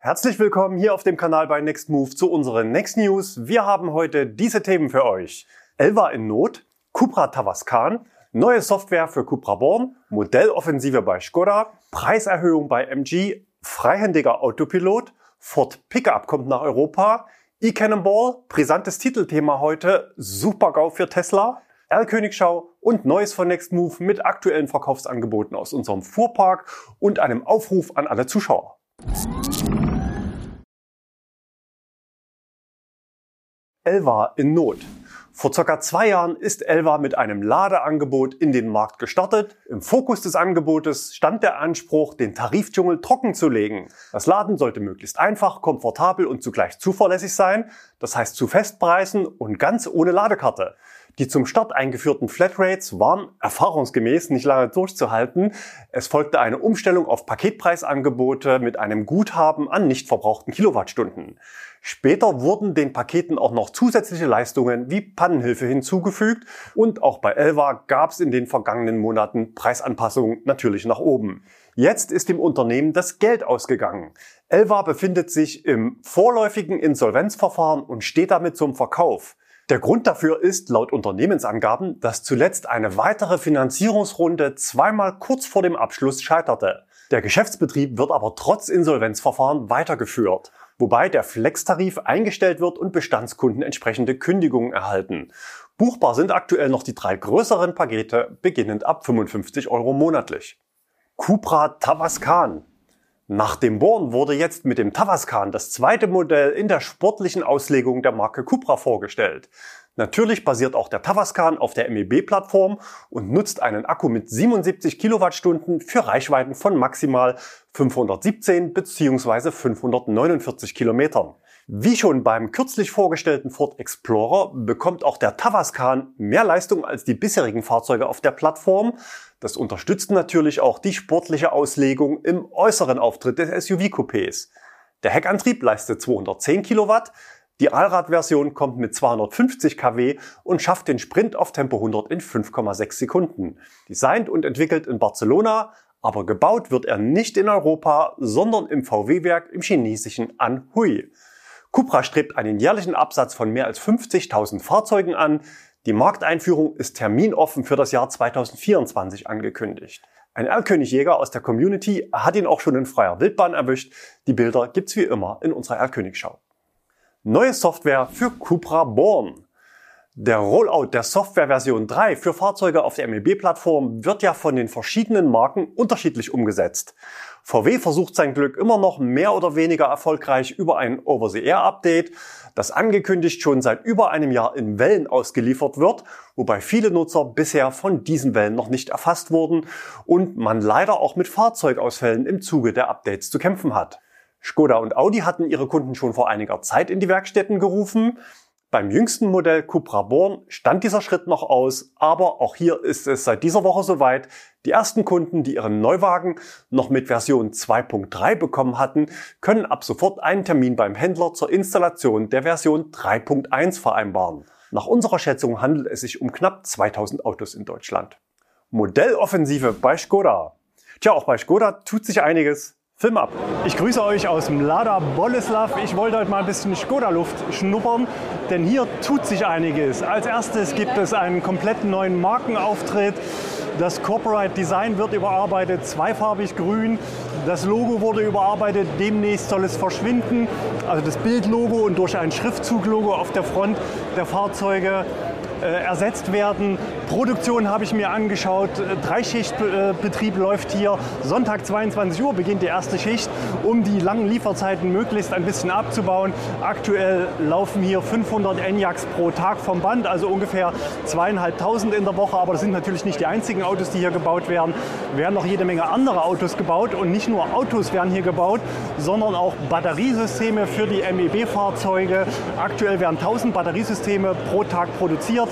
Herzlich willkommen hier auf dem Kanal bei Next Move zu unseren Next News. Wir haben heute diese Themen für euch. Elva in Not, Cupra Tavascan, neue Software für Cupra Born, Modelloffensive bei Skoda, Preiserhöhung bei MG, freihändiger Autopilot, Ford Pickup kommt nach Europa, E-Cannonball, brisantes Titelthema heute, Super-GAU für Tesla, R-Königschau und Neues von Next Move mit aktuellen Verkaufsangeboten aus unserem Fuhrpark und einem Aufruf an alle Zuschauer. Elva in Not. Vor circa zwei Jahren ist Elva mit einem Ladeangebot in den Markt gestartet. Im Fokus des Angebotes stand der Anspruch, den Tarifdschungel trocken zu legen. Das Laden sollte möglichst einfach, komfortabel und zugleich zuverlässig sein. Das heißt zu Festpreisen und ganz ohne Ladekarte. Die zum Start eingeführten Flatrates waren erfahrungsgemäß nicht lange durchzuhalten. Es folgte eine Umstellung auf Paketpreisangebote mit einem Guthaben an nicht verbrauchten Kilowattstunden. Später wurden den Paketen auch noch zusätzliche Leistungen wie Pannenhilfe hinzugefügt und auch bei Elva gab es in den vergangenen Monaten Preisanpassungen natürlich nach oben. Jetzt ist dem Unternehmen das Geld ausgegangen. Elva befindet sich im vorläufigen Insolvenzverfahren und steht damit zum Verkauf. Der Grund dafür ist laut Unternehmensangaben, dass zuletzt eine weitere Finanzierungsrunde zweimal kurz vor dem Abschluss scheiterte. Der Geschäftsbetrieb wird aber trotz Insolvenzverfahren weitergeführt, wobei der Flex-Tarif eingestellt wird und Bestandskunden entsprechende Kündigungen erhalten. Buchbar sind aktuell noch die drei größeren Pakete, beginnend ab 55 Euro monatlich. Cupra Tavascan nach dem Born wurde jetzt mit dem Tavascan das zweite Modell in der sportlichen Auslegung der Marke Cupra vorgestellt. Natürlich basiert auch der Tavascan auf der MEB-Plattform und nutzt einen Akku mit 77 Kilowattstunden für Reichweiten von maximal 517 bzw. 549 Kilometern. Wie schon beim kürzlich vorgestellten Ford Explorer bekommt auch der Tavascan mehr Leistung als die bisherigen Fahrzeuge auf der Plattform. Das unterstützt natürlich auch die sportliche Auslegung im äußeren Auftritt des SUV-Coupés. Der Heckantrieb leistet 210 Kilowatt, die Allradversion kommt mit 250 kW und schafft den Sprint auf Tempo 100 in 5,6 Sekunden. Designt und entwickelt in Barcelona, aber gebaut wird er nicht in Europa, sondern im VW-Werk im chinesischen Anhui. Cupra strebt einen jährlichen Absatz von mehr als 50.000 Fahrzeugen an. Die Markteinführung ist terminoffen für das Jahr 2024 angekündigt. Ein Erlkönig-Jäger aus der Community hat ihn auch schon in freier Wildbahn erwischt. Die Bilder gibt's wie immer in unserer Erlkönig-Schau. Neue Software für Cupra Born. Der Rollout der Softwareversion 3 für Fahrzeuge auf der MEB-Plattform wird ja von den verschiedenen Marken unterschiedlich umgesetzt. VW versucht sein Glück immer noch mehr oder weniger erfolgreich über ein Over-the-Air-Update, das angekündigt schon seit über einem Jahr in Wellen ausgeliefert wird, wobei viele Nutzer bisher von diesen Wellen noch nicht erfasst wurden und man leider auch mit Fahrzeugausfällen im Zuge der Updates zu kämpfen hat. Skoda und Audi hatten ihre Kunden schon vor einiger Zeit in die Werkstätten gerufen. Beim jüngsten Modell Cupra Born stand dieser Schritt noch aus, aber auch hier ist es seit dieser Woche soweit. Die ersten Kunden, die ihren Neuwagen noch mit Version 2.3 bekommen hatten, können ab sofort einen Termin beim Händler zur Installation der Version 3.1 vereinbaren. Nach unserer Schätzung handelt es sich um knapp 2000 Autos in Deutschland. Modelloffensive bei Skoda. Tja, auch bei Skoda tut sich einiges. Film ab. Ich grüße euch aus dem Lada Boleslav. Ich wollte heute mal ein bisschen Skoda-Luft schnuppern, denn hier tut sich einiges. Als erstes gibt es einen kompletten neuen Markenauftritt. Das Corporate Design wird überarbeitet, zweifarbig grün. Das Logo wurde überarbeitet, demnächst soll es verschwinden. Also das Bildlogo und durch ein Schriftzuglogo auf der Front der Fahrzeuge äh, ersetzt werden. Produktion habe ich mir angeschaut. Dreischichtbetrieb läuft hier. Sonntag 22 Uhr beginnt die erste Schicht, um die langen Lieferzeiten möglichst ein bisschen abzubauen. Aktuell laufen hier 500 Enyaqs pro Tag vom Band, also ungefähr zweieinhalbtausend in der Woche. Aber das sind natürlich nicht die einzigen Autos, die hier gebaut werden. Werden noch jede Menge andere Autos gebaut und nicht nur Autos werden hier gebaut, sondern auch Batteriesysteme für die MEB-Fahrzeuge. Aktuell werden 1000 Batteriesysteme pro Tag produziert.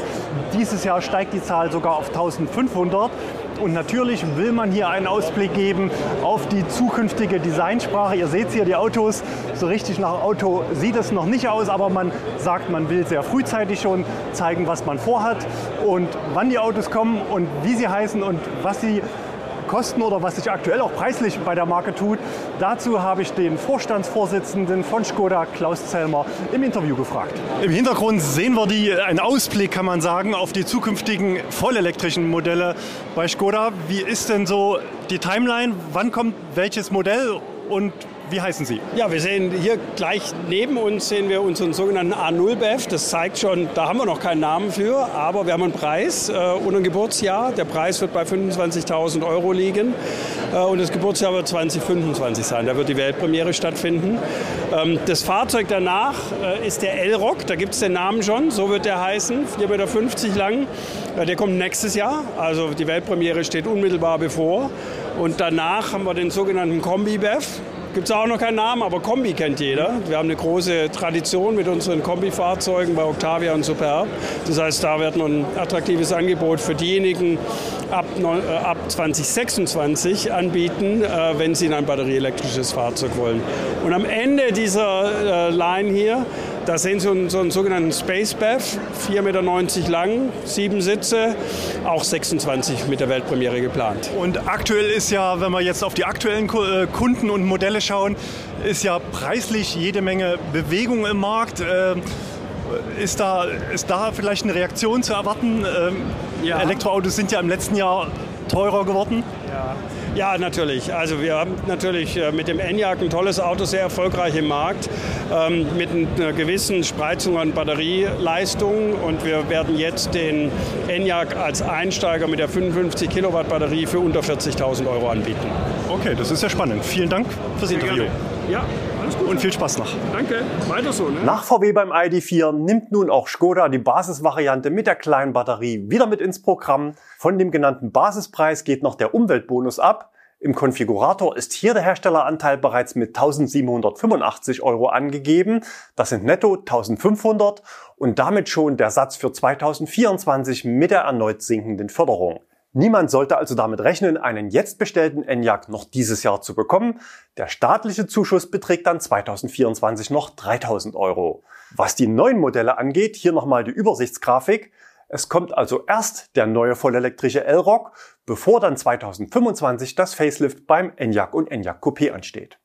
Dieses Jahr steigt die Zahl sogar auf 1500. Und natürlich will man hier einen Ausblick geben auf die zukünftige Designsprache. Ihr seht hier die Autos, so richtig nach Auto sieht es noch nicht aus, aber man sagt, man will sehr frühzeitig schon zeigen, was man vorhat und wann die Autos kommen und wie sie heißen und was sie kosten oder was sich aktuell auch preislich bei der Marke tut. Dazu habe ich den Vorstandsvorsitzenden von Skoda, Klaus Zellmer, im Interview gefragt. Im Hintergrund sehen wir die, einen Ausblick, kann man sagen, auf die zukünftigen vollelektrischen Modelle bei Skoda. Wie ist denn so die Timeline? Wann kommt welches Modell und wie heißen Sie? Ja, wir sehen hier gleich neben uns sehen wir unseren sogenannten A0 BEF. Das zeigt schon, da haben wir noch keinen Namen für, aber wir haben einen Preis äh, und ein Geburtsjahr. Der Preis wird bei 25.000 Euro liegen äh, und das Geburtsjahr wird 2025 sein. Da wird die Weltpremiere stattfinden. Ähm, das Fahrzeug danach äh, ist der L-Rock. Da gibt es den Namen schon. So wird der heißen. 4,50 Meter lang. Äh, der kommt nächstes Jahr. Also die Weltpremiere steht unmittelbar bevor. Und danach haben wir den sogenannten Kombi-BEF. Gibt es auch noch keinen Namen, aber Kombi kennt jeder. Wir haben eine große Tradition mit unseren Kombi-Fahrzeugen bei Octavia und Superb. Das heißt, da wird noch ein attraktives Angebot für diejenigen ab, äh, ab 2026 anbieten, äh, wenn sie ein batterieelektrisches Fahrzeug wollen. Und am Ende dieser äh, Line hier da sehen Sie so einen sogenannten Space Bath, 4,90 Meter lang, sieben Sitze, auch 26 mit der Weltpremiere geplant. Und aktuell ist ja, wenn wir jetzt auf die aktuellen äh, Kunden und Modelle schauen, ist ja preislich jede Menge Bewegung im Markt. Ähm, ist da, ist da vielleicht eine Reaktion zu erwarten? Ähm, ja. Elektroautos sind ja im letzten Jahr teurer geworden. Ja. Ja, natürlich. Also wir haben natürlich äh, mit dem Enyaq ein tolles Auto, sehr erfolgreich im Markt, ähm, mit einer gewissen Spreizung an Batterieleistung. Und wir werden jetzt den Enyaq als Einsteiger mit der 55 Kilowatt Batterie für unter 40.000 Euro anbieten. Okay, das ist ja spannend. Vielen Dank fürs sehr Interview. Gerne. Ja, alles gut. Und viel Spaß noch. Danke. Weiter so. Ne? Nach VW beim ID4 nimmt nun auch Skoda die Basisvariante mit der kleinen Batterie wieder mit ins Programm. Von dem genannten Basispreis geht noch der Umweltbonus ab. Im Konfigurator ist hier der Herstelleranteil bereits mit 1785 Euro angegeben. Das sind netto 1500 und damit schon der Satz für 2024 mit der erneut sinkenden Förderung. Niemand sollte also damit rechnen, einen jetzt bestellten Enyaq noch dieses Jahr zu bekommen. Der staatliche Zuschuss beträgt dann 2024 noch 3000 Euro. Was die neuen Modelle angeht, hier nochmal die Übersichtsgrafik. Es kommt also erst der neue vollelektrische L-Rock, bevor dann 2025 das Facelift beim Enyaq und Enyaq Coupé ansteht.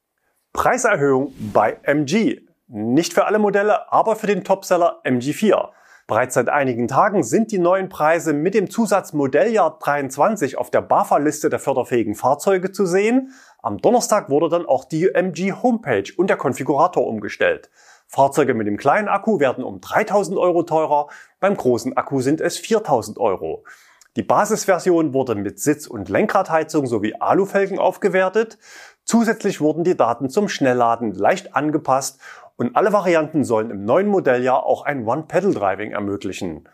Preiserhöhung bei MG. Nicht für alle Modelle, aber für den Topseller MG4. Bereits seit einigen Tagen sind die neuen Preise mit dem Zusatz Modelljahr 23 auf der BAFA-Liste der förderfähigen Fahrzeuge zu sehen. Am Donnerstag wurde dann auch die MG Homepage und der Konfigurator umgestellt. Fahrzeuge mit dem kleinen Akku werden um 3000 Euro teurer, beim großen Akku sind es 4000 Euro. Die Basisversion wurde mit Sitz- und Lenkradheizung sowie Alufelgen aufgewertet. Zusätzlich wurden die Daten zum Schnellladen leicht angepasst und alle Varianten sollen im neuen Modelljahr auch ein One-Pedal-Driving ermöglichen.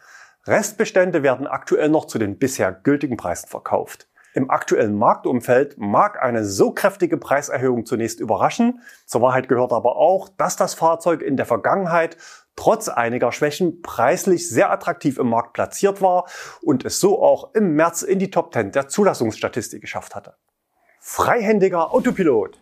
Restbestände werden aktuell noch zu den bisher gültigen Preisen verkauft. Im aktuellen Marktumfeld mag eine so kräftige Preiserhöhung zunächst überraschen. Zur Wahrheit gehört aber auch, dass das Fahrzeug in der Vergangenheit trotz einiger Schwächen preislich sehr attraktiv im Markt platziert war und es so auch im März in die Top 10 der Zulassungsstatistik geschafft hatte. Freihändiger Autopilot.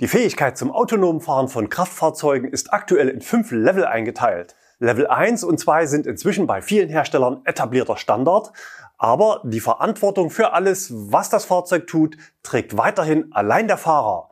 Die Fähigkeit zum autonomen Fahren von Kraftfahrzeugen ist aktuell in fünf Level eingeteilt. Level 1 und 2 sind inzwischen bei vielen Herstellern etablierter Standard, aber die Verantwortung für alles, was das Fahrzeug tut, trägt weiterhin allein der Fahrer.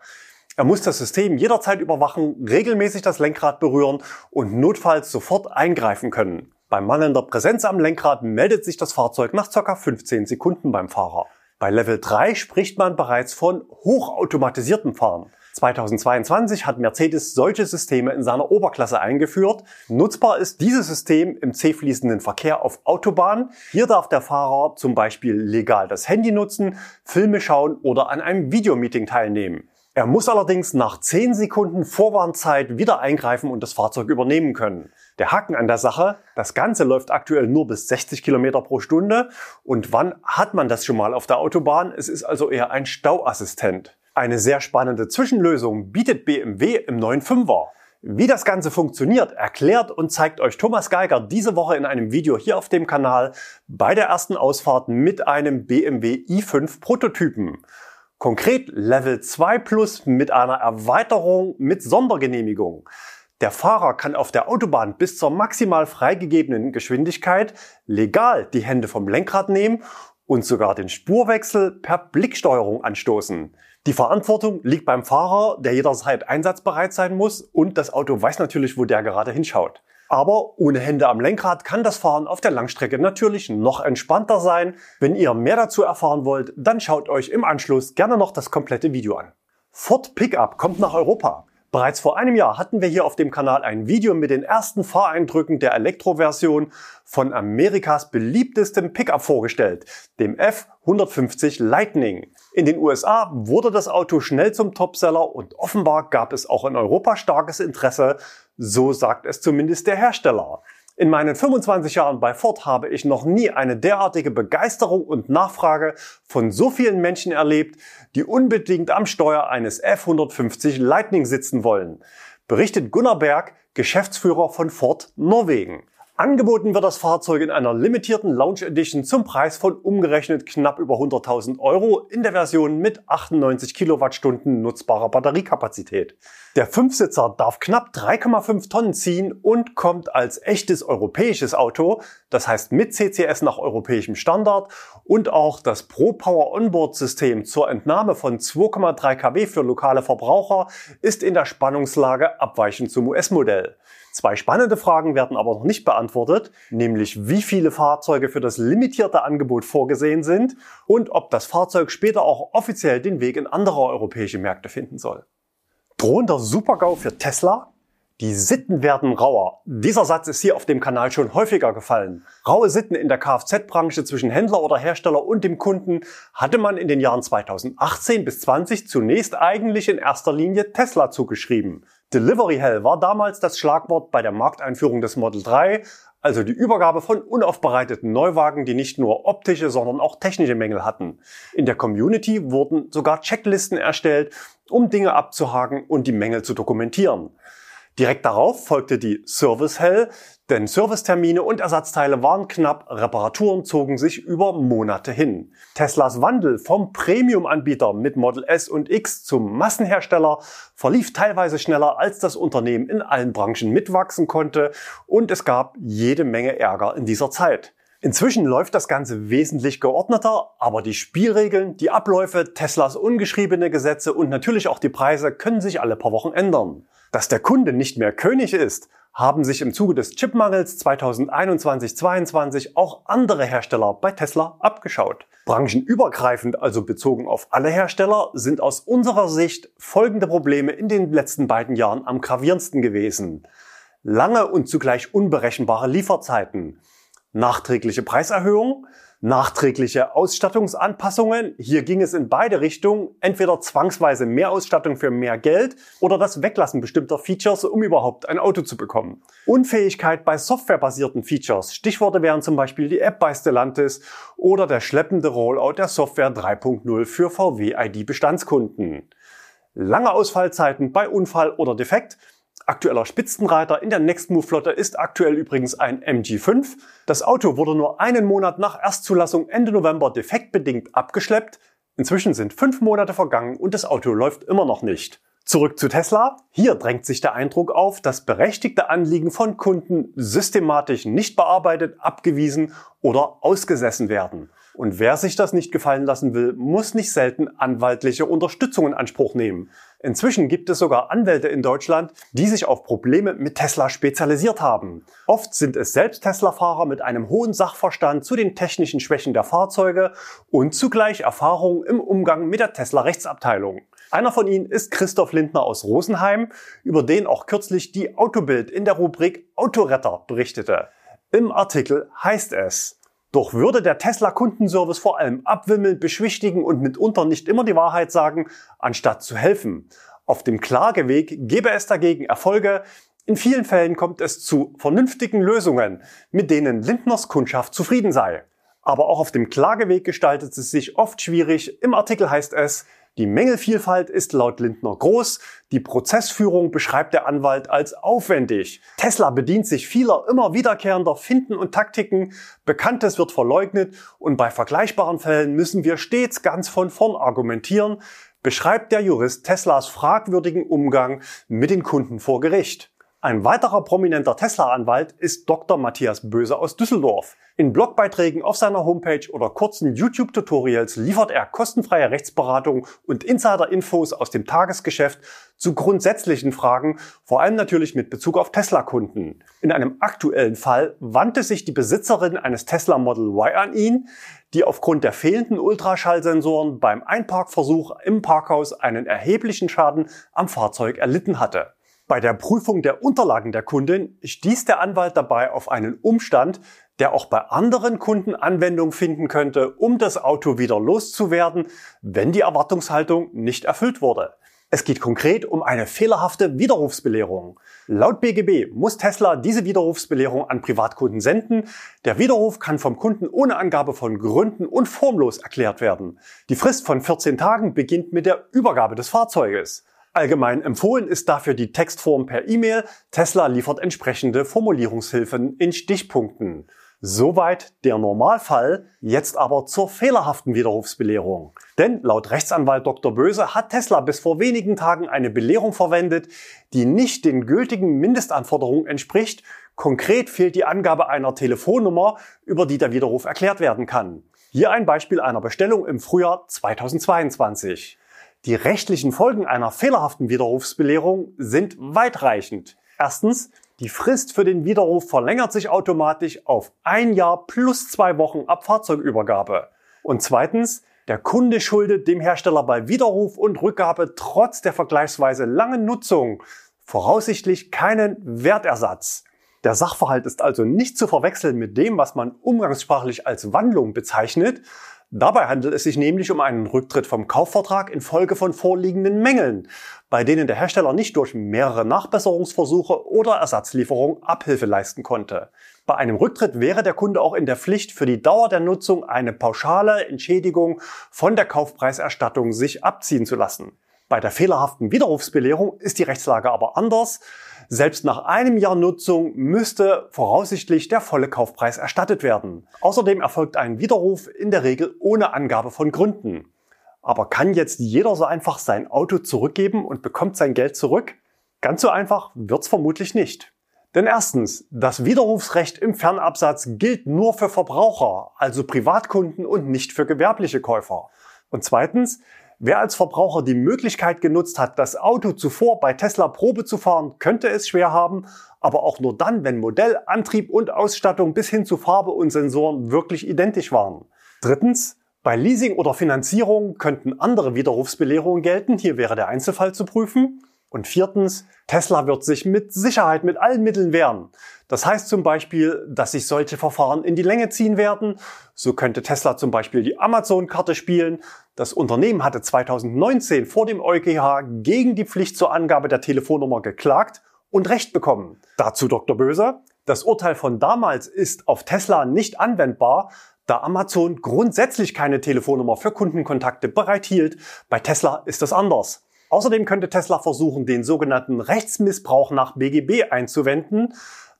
Er muss das System jederzeit überwachen, regelmäßig das Lenkrad berühren und notfalls sofort eingreifen können. Bei mangelnder Präsenz am Lenkrad meldet sich das Fahrzeug nach ca. 15 Sekunden beim Fahrer. Bei Level 3 spricht man bereits von hochautomatisiertem Fahren. 2022 hat Mercedes solche Systeme in seiner Oberklasse eingeführt. Nutzbar ist dieses System im C-fließenden Verkehr auf Autobahnen. Hier darf der Fahrer zum Beispiel legal das Handy nutzen, Filme schauen oder an einem Videomeeting teilnehmen. Er muss allerdings nach 10 Sekunden Vorwarnzeit wieder eingreifen und das Fahrzeug übernehmen können. Der Haken an der Sache, das Ganze läuft aktuell nur bis 60 Kilometer pro Stunde. Und wann hat man das schon mal auf der Autobahn? Es ist also eher ein Stauassistent. Eine sehr spannende Zwischenlösung bietet BMW im neuen 5er. Wie das Ganze funktioniert, erklärt und zeigt euch Thomas Geiger diese Woche in einem Video hier auf dem Kanal bei der ersten Ausfahrt mit einem BMW i5 Prototypen. Konkret Level 2 Plus mit einer Erweiterung mit Sondergenehmigung. Der Fahrer kann auf der Autobahn bis zur maximal freigegebenen Geschwindigkeit legal die Hände vom Lenkrad nehmen und sogar den Spurwechsel per Blicksteuerung anstoßen. Die Verantwortung liegt beim Fahrer, der jederzeit einsatzbereit sein muss und das Auto weiß natürlich, wo der gerade hinschaut. Aber ohne Hände am Lenkrad kann das Fahren auf der Langstrecke natürlich noch entspannter sein. Wenn ihr mehr dazu erfahren wollt, dann schaut euch im Anschluss gerne noch das komplette Video an. Ford Pickup kommt nach Europa. Bereits vor einem Jahr hatten wir hier auf dem Kanal ein Video mit den ersten Fahreindrücken der Elektroversion von Amerikas beliebtestem Pickup vorgestellt, dem F150 Lightning. In den USA wurde das Auto schnell zum Topseller und offenbar gab es auch in Europa starkes Interesse, so sagt es zumindest der Hersteller. In meinen 25 Jahren bei Ford habe ich noch nie eine derartige Begeisterung und Nachfrage von so vielen Menschen erlebt, die unbedingt am Steuer eines F150 Lightning sitzen wollen, berichtet Gunnar Berg, Geschäftsführer von Ford Norwegen. Angeboten wird das Fahrzeug in einer limitierten Lounge Edition zum Preis von umgerechnet knapp über 100.000 Euro in der Version mit 98 Kilowattstunden nutzbarer Batteriekapazität. Der Fünfsitzer darf knapp 3,5 Tonnen ziehen und kommt als echtes europäisches Auto, das heißt mit CCS nach europäischem Standard und auch das Pro Power Onboard System zur Entnahme von 2,3 kW für lokale Verbraucher ist in der Spannungslage abweichend zum US-Modell. Zwei spannende Fragen werden aber noch nicht beantwortet, nämlich wie viele Fahrzeuge für das limitierte Angebot vorgesehen sind und ob das Fahrzeug später auch offiziell den Weg in andere europäische Märkte finden soll. Drohender Supergau für Tesla? Die Sitten werden rauer. Dieser Satz ist hier auf dem Kanal schon häufiger gefallen. Raue Sitten in der Kfz-Branche zwischen Händler oder Hersteller und dem Kunden hatte man in den Jahren 2018 bis 20 zunächst eigentlich in erster Linie Tesla zugeschrieben. Delivery Hell war damals das Schlagwort bei der Markteinführung des Model 3, also die Übergabe von unaufbereiteten Neuwagen, die nicht nur optische, sondern auch technische Mängel hatten. In der Community wurden sogar Checklisten erstellt, um Dinge abzuhaken und die Mängel zu dokumentieren. Direkt darauf folgte die Service Hell, denn Servicetermine und Ersatzteile waren knapp, Reparaturen zogen sich über Monate hin. Teslas Wandel vom Premium-Anbieter mit Model S und X zum Massenhersteller verlief teilweise schneller, als das Unternehmen in allen Branchen mitwachsen konnte und es gab jede Menge Ärger in dieser Zeit. Inzwischen läuft das Ganze wesentlich geordneter, aber die Spielregeln, die Abläufe, Teslas ungeschriebene Gesetze und natürlich auch die Preise können sich alle paar Wochen ändern. Dass der Kunde nicht mehr König ist, haben sich im Zuge des Chipmangels 2021-22 auch andere Hersteller bei Tesla abgeschaut. Branchenübergreifend, also bezogen auf alle Hersteller, sind aus unserer Sicht folgende Probleme in den letzten beiden Jahren am gravierendsten gewesen. Lange und zugleich unberechenbare Lieferzeiten, nachträgliche Preiserhöhungen, nachträgliche Ausstattungsanpassungen. Hier ging es in beide Richtungen. Entweder zwangsweise mehr Ausstattung für mehr Geld oder das Weglassen bestimmter Features, um überhaupt ein Auto zu bekommen. Unfähigkeit bei softwarebasierten Features. Stichworte wären zum Beispiel die App bei Stellantis oder der schleppende Rollout der Software 3.0 für VW-ID-Bestandskunden. Lange Ausfallzeiten bei Unfall oder Defekt Aktueller Spitzenreiter in der Nextmove-Flotte ist aktuell übrigens ein MG5. Das Auto wurde nur einen Monat nach Erstzulassung Ende November defektbedingt abgeschleppt. Inzwischen sind fünf Monate vergangen und das Auto läuft immer noch nicht. Zurück zu Tesla. Hier drängt sich der Eindruck auf, dass berechtigte Anliegen von Kunden systematisch nicht bearbeitet, abgewiesen oder ausgesessen werden. Und wer sich das nicht gefallen lassen will, muss nicht selten anwaltliche Unterstützung in Anspruch nehmen. Inzwischen gibt es sogar Anwälte in Deutschland, die sich auf Probleme mit Tesla spezialisiert haben. Oft sind es selbst Tesla-Fahrer mit einem hohen Sachverstand zu den technischen Schwächen der Fahrzeuge und zugleich Erfahrung im Umgang mit der Tesla-Rechtsabteilung. Einer von ihnen ist Christoph Lindner aus Rosenheim, über den auch kürzlich die Autobild in der Rubrik Autoretter berichtete. Im Artikel heißt es, doch würde der Tesla-Kundenservice vor allem abwimmeln, beschwichtigen und mitunter nicht immer die Wahrheit sagen, anstatt zu helfen. Auf dem Klageweg gäbe es dagegen Erfolge. In vielen Fällen kommt es zu vernünftigen Lösungen, mit denen Lindners Kundschaft zufrieden sei. Aber auch auf dem Klageweg gestaltet es sich oft schwierig. Im Artikel heißt es, die Mängelvielfalt ist laut Lindner groß. Die Prozessführung beschreibt der Anwalt als aufwendig. Tesla bedient sich vieler immer wiederkehrender Finden und Taktiken. Bekanntes wird verleugnet und bei vergleichbaren Fällen müssen wir stets ganz von vorn argumentieren, beschreibt der Jurist Teslas fragwürdigen Umgang mit den Kunden vor Gericht. Ein weiterer prominenter Tesla-Anwalt ist Dr. Matthias Böse aus Düsseldorf. In Blogbeiträgen auf seiner Homepage oder kurzen YouTube-Tutorials liefert er kostenfreie Rechtsberatung und Insider-Infos aus dem Tagesgeschäft zu grundsätzlichen Fragen, vor allem natürlich mit Bezug auf Tesla-Kunden. In einem aktuellen Fall wandte sich die Besitzerin eines Tesla Model Y an ihn, die aufgrund der fehlenden Ultraschallsensoren beim Einparkversuch im Parkhaus einen erheblichen Schaden am Fahrzeug erlitten hatte. Bei der Prüfung der Unterlagen der Kundin stieß der Anwalt dabei auf einen Umstand, der auch bei anderen Kunden Anwendung finden könnte, um das Auto wieder loszuwerden, wenn die Erwartungshaltung nicht erfüllt wurde. Es geht konkret um eine fehlerhafte Widerrufsbelehrung. Laut BGB muss Tesla diese Widerrufsbelehrung an Privatkunden senden. Der Widerruf kann vom Kunden ohne Angabe von Gründen und formlos erklärt werden. Die Frist von 14 Tagen beginnt mit der Übergabe des Fahrzeuges. Allgemein empfohlen ist dafür die Textform per E-Mail. Tesla liefert entsprechende Formulierungshilfen in Stichpunkten. Soweit der Normalfall, jetzt aber zur fehlerhaften Widerrufsbelehrung. Denn laut Rechtsanwalt Dr. Böse hat Tesla bis vor wenigen Tagen eine Belehrung verwendet, die nicht den gültigen Mindestanforderungen entspricht. Konkret fehlt die Angabe einer Telefonnummer, über die der Widerruf erklärt werden kann. Hier ein Beispiel einer Bestellung im Frühjahr 2022. Die rechtlichen Folgen einer fehlerhaften Widerrufsbelehrung sind weitreichend. Erstens, die Frist für den Widerruf verlängert sich automatisch auf ein Jahr plus zwei Wochen ab Fahrzeugübergabe. Und zweitens, der Kunde schuldet dem Hersteller bei Widerruf und Rückgabe trotz der vergleichsweise langen Nutzung voraussichtlich keinen Wertersatz. Der Sachverhalt ist also nicht zu verwechseln mit dem, was man umgangssprachlich als Wandlung bezeichnet, Dabei handelt es sich nämlich um einen Rücktritt vom Kaufvertrag infolge von vorliegenden Mängeln, bei denen der Hersteller nicht durch mehrere Nachbesserungsversuche oder Ersatzlieferung Abhilfe leisten konnte. Bei einem Rücktritt wäre der Kunde auch in der Pflicht, für die Dauer der Nutzung eine pauschale Entschädigung von der Kaufpreiserstattung sich abziehen zu lassen. Bei der fehlerhaften Widerrufsbelehrung ist die Rechtslage aber anders. Selbst nach einem Jahr Nutzung müsste voraussichtlich der volle Kaufpreis erstattet werden. Außerdem erfolgt ein Widerruf in der Regel ohne Angabe von Gründen. Aber kann jetzt jeder so einfach sein Auto zurückgeben und bekommt sein Geld zurück? Ganz so einfach wird's vermutlich nicht. Denn erstens, das Widerrufsrecht im Fernabsatz gilt nur für Verbraucher, also Privatkunden und nicht für gewerbliche Käufer. Und zweitens, Wer als Verbraucher die Möglichkeit genutzt hat, das Auto zuvor bei Tesla Probe zu fahren, könnte es schwer haben, aber auch nur dann, wenn Modell, Antrieb und Ausstattung bis hin zu Farbe und Sensoren wirklich identisch waren. Drittens, bei Leasing oder Finanzierung könnten andere Widerrufsbelehrungen gelten. Hier wäre der Einzelfall zu prüfen. Und viertens, Tesla wird sich mit Sicherheit mit allen Mitteln wehren. Das heißt zum Beispiel, dass sich solche Verfahren in die Länge ziehen werden. So könnte Tesla zum Beispiel die Amazon-Karte spielen. Das Unternehmen hatte 2019 vor dem EuGH gegen die Pflicht zur Angabe der Telefonnummer geklagt und Recht bekommen. Dazu Dr. Böse. Das Urteil von damals ist auf Tesla nicht anwendbar, da Amazon grundsätzlich keine Telefonnummer für Kundenkontakte bereithielt. Bei Tesla ist das anders. Außerdem könnte Tesla versuchen, den sogenannten Rechtsmissbrauch nach BGB einzuwenden.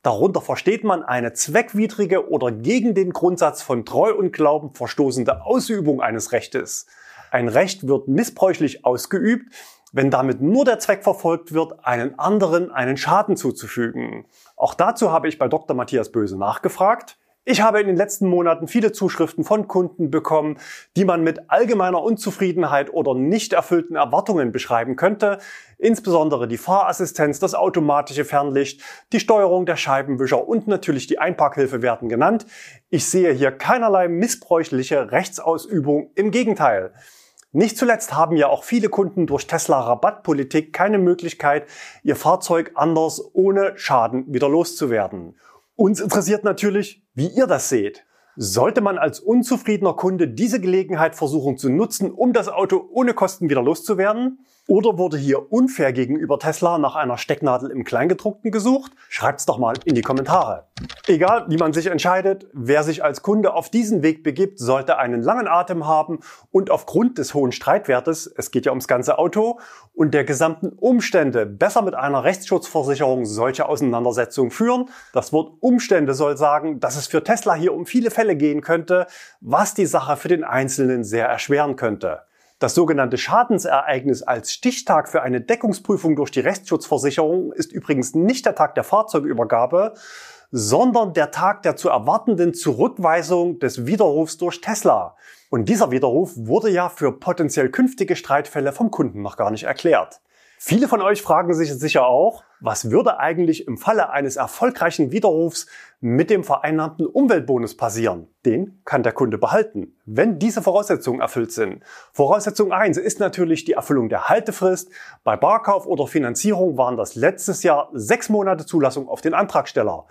Darunter versteht man eine zweckwidrige oder gegen den Grundsatz von Treu und Glauben verstoßende Ausübung eines Rechtes. Ein Recht wird missbräuchlich ausgeübt, wenn damit nur der Zweck verfolgt wird, einen anderen einen Schaden zuzufügen. Auch dazu habe ich bei Dr. Matthias Böse nachgefragt. Ich habe in den letzten Monaten viele Zuschriften von Kunden bekommen, die man mit allgemeiner Unzufriedenheit oder nicht erfüllten Erwartungen beschreiben könnte. Insbesondere die Fahrassistenz, das automatische Fernlicht, die Steuerung der Scheibenwischer und natürlich die Einparkhilfe werden genannt. Ich sehe hier keinerlei missbräuchliche Rechtsausübung. Im Gegenteil. Nicht zuletzt haben ja auch viele Kunden durch Tesla Rabattpolitik keine Möglichkeit, ihr Fahrzeug anders ohne Schaden wieder loszuwerden. Uns interessiert natürlich, wie ihr das seht. Sollte man als unzufriedener Kunde diese Gelegenheit versuchen zu nutzen, um das Auto ohne Kosten wieder loszuwerden? Oder wurde hier unfair gegenüber Tesla nach einer Stecknadel im Kleingedruckten gesucht? Schreibt's doch mal in die Kommentare. Egal, wie man sich entscheidet, wer sich als Kunde auf diesen Weg begibt, sollte einen langen Atem haben und aufgrund des hohen Streitwertes, es geht ja ums ganze Auto, und der gesamten Umstände besser mit einer Rechtsschutzversicherung solche Auseinandersetzungen führen. Das Wort Umstände soll sagen, dass es für Tesla hier um viele Fälle gehen könnte, was die Sache für den Einzelnen sehr erschweren könnte. Das sogenannte Schadensereignis als Stichtag für eine Deckungsprüfung durch die Rechtsschutzversicherung ist übrigens nicht der Tag der Fahrzeugübergabe, sondern der Tag der zu erwartenden Zurückweisung des Widerrufs durch Tesla. Und dieser Widerruf wurde ja für potenziell künftige Streitfälle vom Kunden noch gar nicht erklärt. Viele von euch fragen sich sicher auch, was würde eigentlich im Falle eines erfolgreichen Widerrufs mit dem vereinnahmten Umweltbonus passieren? Den kann der Kunde behalten, wenn diese Voraussetzungen erfüllt sind. Voraussetzung 1 ist natürlich die Erfüllung der Haltefrist. Bei Barkauf oder Finanzierung waren das letztes Jahr sechs Monate Zulassung auf den Antragsteller.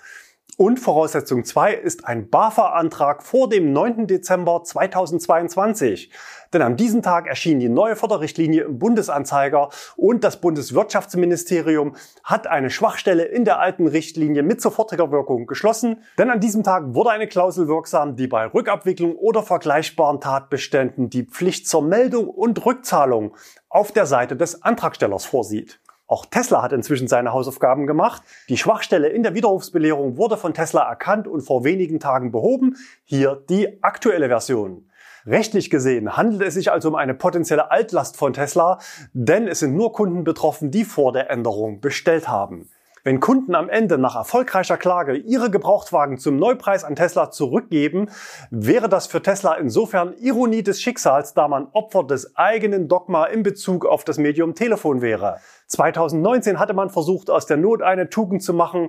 Und Voraussetzung 2 ist ein BAFA-Antrag vor dem 9. Dezember 2022. Denn an diesem Tag erschien die neue Förderrichtlinie im Bundesanzeiger und das Bundeswirtschaftsministerium hat eine Schwachstelle in der alten Richtlinie mit sofortiger Wirkung geschlossen. Denn an diesem Tag wurde eine Klausel wirksam, die bei Rückabwicklung oder vergleichbaren Tatbeständen die Pflicht zur Meldung und Rückzahlung auf der Seite des Antragstellers vorsieht. Auch Tesla hat inzwischen seine Hausaufgaben gemacht. Die Schwachstelle in der Widerrufsbelehrung wurde von Tesla erkannt und vor wenigen Tagen behoben. Hier die aktuelle Version. Rechtlich gesehen handelt es sich also um eine potenzielle Altlast von Tesla, denn es sind nur Kunden betroffen, die vor der Änderung bestellt haben. Wenn Kunden am Ende nach erfolgreicher Klage ihre Gebrauchtwagen zum Neupreis an Tesla zurückgeben, wäre das für Tesla insofern Ironie des Schicksals, da man Opfer des eigenen Dogma in Bezug auf das Medium Telefon wäre. 2019 hatte man versucht, aus der Not eine Tugend zu machen.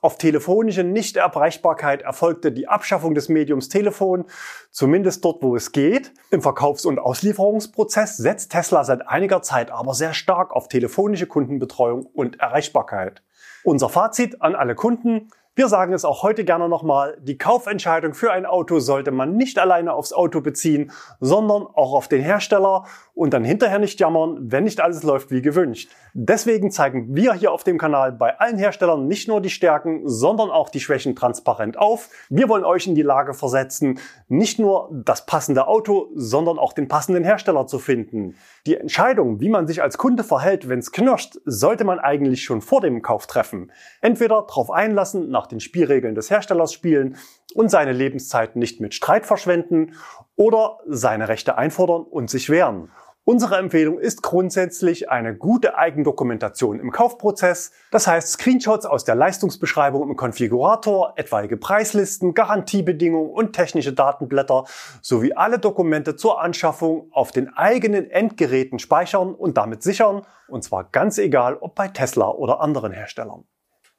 Auf telefonische Nichterreichbarkeit erfolgte die Abschaffung des Mediums Telefon, zumindest dort, wo es geht. Im Verkaufs- und Auslieferungsprozess setzt Tesla seit einiger Zeit aber sehr stark auf telefonische Kundenbetreuung und Erreichbarkeit. Unser Fazit an alle Kunden. Wir sagen es auch heute gerne nochmal, die Kaufentscheidung für ein Auto sollte man nicht alleine aufs Auto beziehen, sondern auch auf den Hersteller und dann hinterher nicht jammern, wenn nicht alles läuft wie gewünscht. Deswegen zeigen wir hier auf dem Kanal bei allen Herstellern nicht nur die Stärken, sondern auch die Schwächen transparent auf. Wir wollen euch in die Lage versetzen, nicht nur das passende Auto, sondern auch den passenden Hersteller zu finden. Die Entscheidung, wie man sich als Kunde verhält, wenn es knirscht, sollte man eigentlich schon vor dem Kauf treffen. Entweder darauf einlassen, nach den Spielregeln des Herstellers spielen und seine Lebenszeit nicht mit Streit verschwenden oder seine Rechte einfordern und sich wehren. Unsere Empfehlung ist grundsätzlich eine gute Eigendokumentation im Kaufprozess, das heißt Screenshots aus der Leistungsbeschreibung im Konfigurator, etwaige Preislisten, Garantiebedingungen und technische Datenblätter sowie alle Dokumente zur Anschaffung auf den eigenen Endgeräten speichern und damit sichern, und zwar ganz egal, ob bei Tesla oder anderen Herstellern.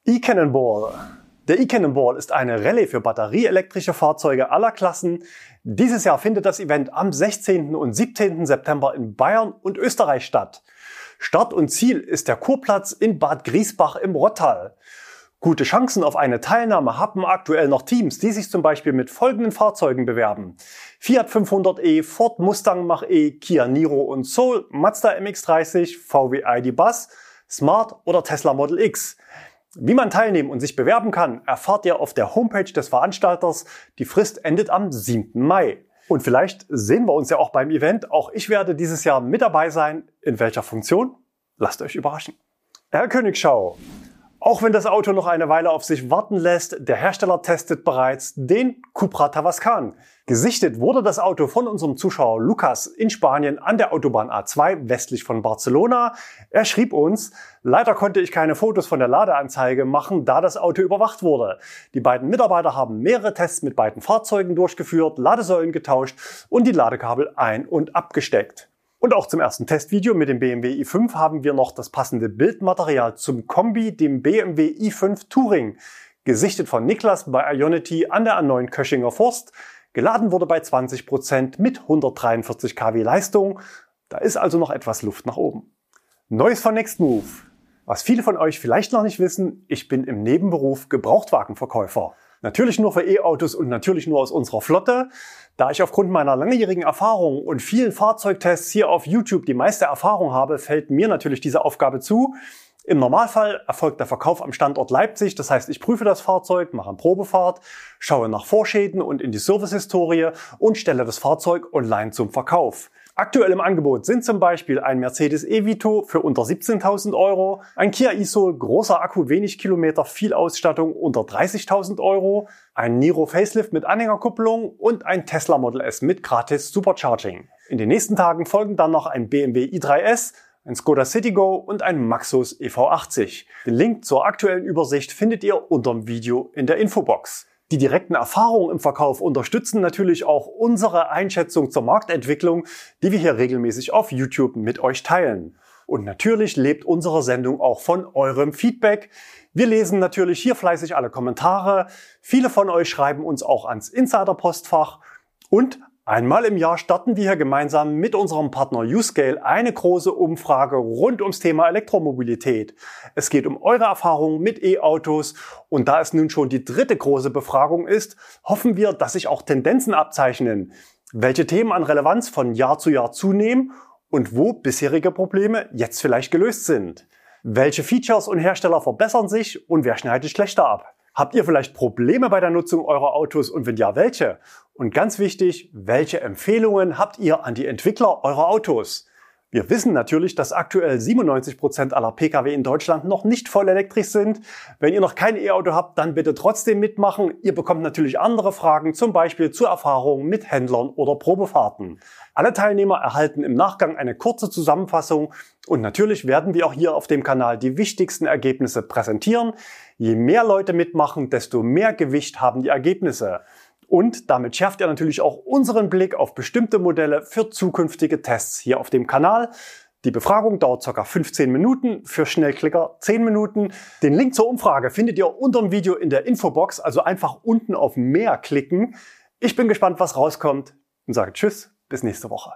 E-Cannonball der E-Cannonball ist eine Rallye für batterieelektrische Fahrzeuge aller Klassen. Dieses Jahr findet das Event am 16. und 17. September in Bayern und Österreich statt. Start und Ziel ist der Kurplatz in Bad Griesbach im Rottal. Gute Chancen auf eine Teilnahme haben aktuell noch Teams, die sich zum Beispiel mit folgenden Fahrzeugen bewerben. Fiat 500e, Ford Mustang Mach-E, Kia Niro und Soul, Mazda MX-30, VW ID Bus, Smart oder Tesla Model X. Wie man teilnehmen und sich bewerben kann, erfahrt ihr auf der Homepage des Veranstalters. Die Frist endet am 7. Mai. Und vielleicht sehen wir uns ja auch beim Event. Auch ich werde dieses Jahr mit dabei sein. In welcher Funktion? Lasst euch überraschen. Herr Königschau, auch wenn das Auto noch eine Weile auf sich warten lässt, der Hersteller testet bereits den Cupra Tavascan. Gesichtet wurde das Auto von unserem Zuschauer Lukas in Spanien an der Autobahn A2 westlich von Barcelona. Er schrieb uns, leider konnte ich keine Fotos von der Ladeanzeige machen, da das Auto überwacht wurde. Die beiden Mitarbeiter haben mehrere Tests mit beiden Fahrzeugen durchgeführt, Ladesäulen getauscht und die Ladekabel ein- und abgesteckt. Und auch zum ersten Testvideo mit dem BMW i5 haben wir noch das passende Bildmaterial zum Kombi, dem BMW i5 Touring. Gesichtet von Niklas bei Ionity an der A9 Köschinger Forst. Geladen wurde bei 20% mit 143 kW Leistung. Da ist also noch etwas Luft nach oben. Neues von Nextmove. Was viele von euch vielleicht noch nicht wissen, ich bin im Nebenberuf Gebrauchtwagenverkäufer. Natürlich nur für E-Autos und natürlich nur aus unserer Flotte. Da ich aufgrund meiner langjährigen Erfahrung und vielen Fahrzeugtests hier auf YouTube die meiste Erfahrung habe, fällt mir natürlich diese Aufgabe zu. Im Normalfall erfolgt der Verkauf am Standort Leipzig. Das heißt, ich prüfe das Fahrzeug, mache eine Probefahrt, schaue nach Vorschäden und in die Servicehistorie und stelle das Fahrzeug online zum Verkauf. Aktuell im Angebot sind zum Beispiel ein Mercedes E-Vito für unter 17.000 Euro, ein Kia e-Soul, großer Akku, wenig Kilometer, viel Ausstattung unter 30.000 Euro, ein Niro Facelift mit Anhängerkupplung und ein Tesla Model S mit gratis Supercharging. In den nächsten Tagen folgen dann noch ein BMW i3S, ein Skoda Citigo und ein Maxus EV80. Den Link zur aktuellen Übersicht findet ihr unter dem Video in der Infobox. Die direkten Erfahrungen im Verkauf unterstützen natürlich auch unsere Einschätzung zur Marktentwicklung, die wir hier regelmäßig auf YouTube mit euch teilen. Und natürlich lebt unsere Sendung auch von eurem Feedback. Wir lesen natürlich hier fleißig alle Kommentare. Viele von euch schreiben uns auch ans Insider-Postfach. Und Einmal im Jahr starten wir hier gemeinsam mit unserem Partner Uscale eine große Umfrage rund ums Thema Elektromobilität. Es geht um eure Erfahrungen mit E-Autos und da es nun schon die dritte große Befragung ist, hoffen wir, dass sich auch Tendenzen abzeichnen, welche Themen an Relevanz von Jahr zu Jahr zunehmen und wo bisherige Probleme jetzt vielleicht gelöst sind. Welche Features und Hersteller verbessern sich und wer schneidet schlechter ab? Habt ihr vielleicht Probleme bei der Nutzung eurer Autos und wenn ja, welche? Und ganz wichtig, welche Empfehlungen habt ihr an die Entwickler eurer Autos? Wir wissen natürlich, dass aktuell 97 Prozent aller Pkw in Deutschland noch nicht voll elektrisch sind. Wenn ihr noch kein E-Auto habt, dann bitte trotzdem mitmachen. Ihr bekommt natürlich andere Fragen, zum Beispiel zu Erfahrungen mit Händlern oder Probefahrten. Alle Teilnehmer erhalten im Nachgang eine kurze Zusammenfassung und natürlich werden wir auch hier auf dem Kanal die wichtigsten Ergebnisse präsentieren. Je mehr Leute mitmachen, desto mehr Gewicht haben die Ergebnisse. Und damit schärft ihr natürlich auch unseren Blick auf bestimmte Modelle für zukünftige Tests hier auf dem Kanal. Die Befragung dauert ca. 15 Minuten, für Schnellklicker 10 Minuten. Den Link zur Umfrage findet ihr unter dem Video in der Infobox, also einfach unten auf Mehr klicken. Ich bin gespannt, was rauskommt und sage Tschüss, bis nächste Woche.